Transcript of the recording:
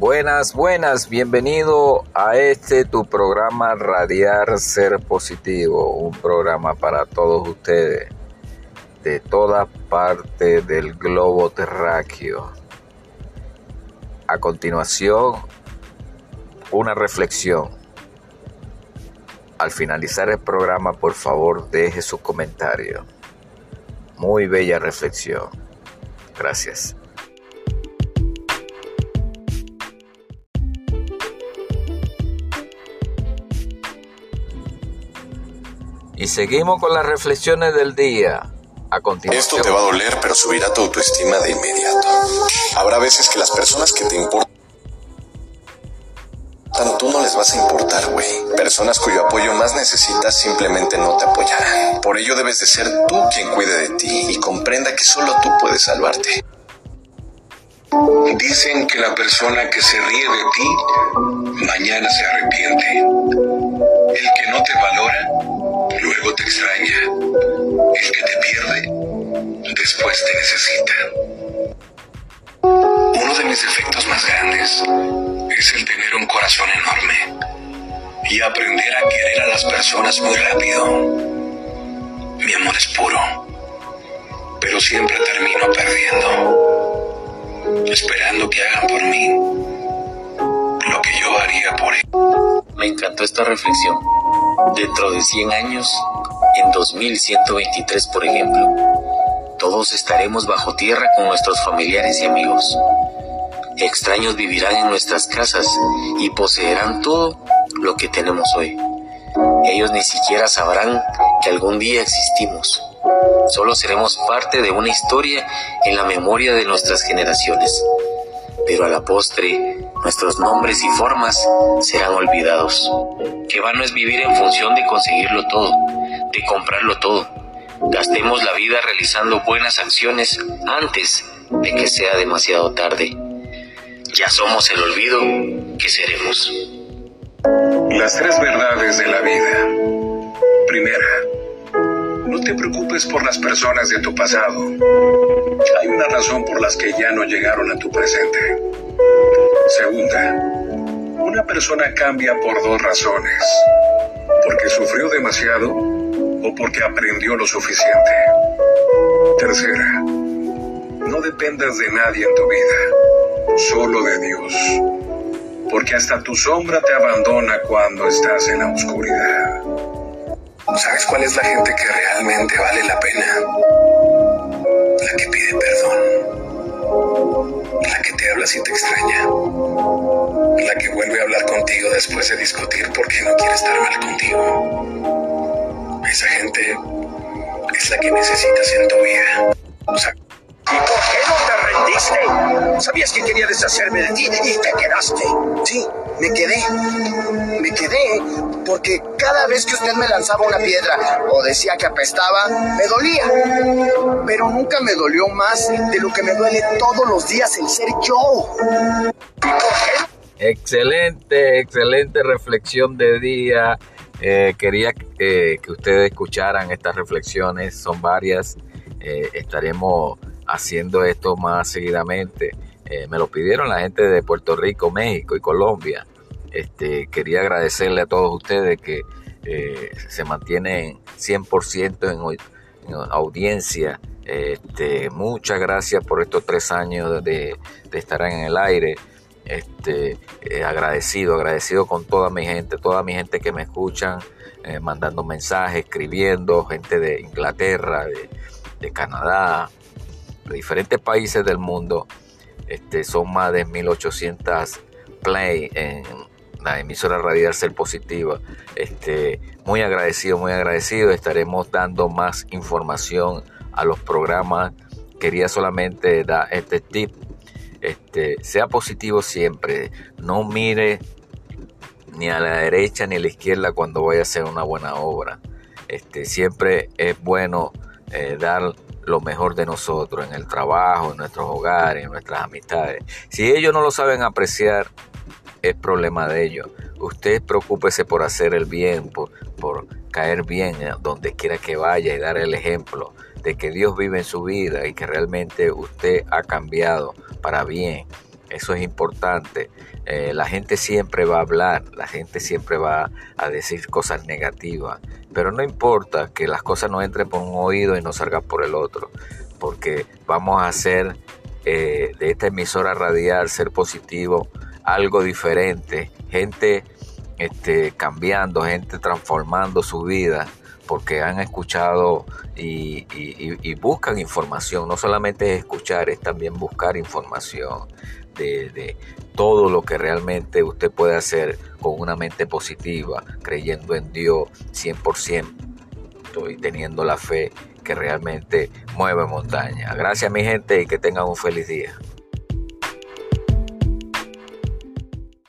Buenas, buenas, bienvenido a este tu programa Radiar Ser Positivo, un programa para todos ustedes de toda parte del globo terráqueo. A continuación, una reflexión. Al finalizar el programa, por favor, deje su comentario. Muy bella reflexión. Gracias. Y seguimos con las reflexiones del día. A continuación. Esto te va a doler, pero subirá tu autoestima de inmediato. Habrá veces que las personas que te importan tú no les vas a importar, güey. Personas cuyo apoyo más necesitas simplemente no te apoyarán. Por ello debes de ser tú quien cuide de ti y comprenda que solo tú puedes salvarte. Dicen que la persona que se ríe de ti, mañana se arrepiente. Mis defectos más grandes es el tener un corazón enorme y aprender a querer a las personas muy rápido. Mi amor es puro, pero siempre termino perdiendo, esperando que hagan por mí lo que yo haría por ellos. Me encantó esta reflexión. Dentro de 100 años, en 2123 por ejemplo, todos estaremos bajo tierra con nuestros familiares y amigos. Extraños vivirán en nuestras casas y poseerán todo lo que tenemos hoy. Ellos ni siquiera sabrán que algún día existimos. Solo seremos parte de una historia en la memoria de nuestras generaciones. Pero a la postre, nuestros nombres y formas serán olvidados. Que vano es vivir en función de conseguirlo todo, de comprarlo todo. Gastemos la vida realizando buenas acciones antes de que sea demasiado tarde. Ya somos el olvido que seremos. Las tres verdades de la vida. Primera, no te preocupes por las personas de tu pasado. Hay una razón por las que ya no llegaron a tu presente. Segunda, una persona cambia por dos razones. Porque sufrió demasiado o porque aprendió lo suficiente. Tercera, no dependas de nadie en tu vida, solo de Dios. Porque hasta tu sombra te abandona cuando estás en la oscuridad. ¿Sabes cuál es la gente que realmente vale la pena? La que pide perdón. La que te habla si te extraña. La que vuelve a hablar contigo después de discutir porque no quiere estar mal contigo. Esa gente es la que necesitas en tu vida. ¿Y por qué no te rendiste? Sabías que quería deshacerme de ti y te quedaste. Sí, me quedé. Me quedé porque cada vez que usted me lanzaba una piedra o decía que apestaba, me dolía. Pero nunca me dolió más de lo que me duele todos los días el ser yo. ¿Y por qué? Excelente, excelente reflexión de día. Eh, quería eh, que ustedes escucharan estas reflexiones, son varias. Eh, estaremos haciendo esto más seguidamente. Eh, me lo pidieron la gente de Puerto Rico, México y Colombia. Este, quería agradecerle a todos ustedes que eh, se mantienen 100% en, en, audiencia. Este, muchas gracias por estos tres años de, estar en el aire. Este, eh, agradecido, agradecido con toda mi gente, toda mi gente que me escuchan, mandando mensajes, escribiendo, gente de Inglaterra, de Canadá, diferentes países del mundo. Este, son más de 1800 play en la emisora radial Ser Positiva. Este, muy agradecido, muy agradecido. Estaremos dando más información a los programas. Quería solamente dar este tip. Este, sea positivo siempre. No mire ni a la derecha ni a la izquierda cuando vaya a hacer una buena obra. Este, siempre es bueno eh, dar lo mejor de nosotros en el trabajo, en nuestros hogares, en nuestras amistades. Si ellos no lo saben apreciar, es problema de ellos. Usted preocúpese por hacer el bien, por, por caer bien donde quiera que vaya y dar el ejemplo de que Dios vive en su vida y que realmente usted ha cambiado para bien. Eso es importante. Eh, la gente siempre va a hablar, la gente siempre va a decir cosas negativas, pero no importa que las cosas no entren por un oído y no salgan por el otro, porque vamos a hacer eh, de esta emisora radial ser positivo algo diferente, gente este, cambiando, gente transformando su vida porque han escuchado y, buscan información. No solamente es escuchar, es también buscar información de, todo lo que realmente usted puede hacer con una mente positiva, creyendo en Dios 100% y teniendo la fe que realmente mueve montaña. Gracias mi gente y que tengan un feliz día.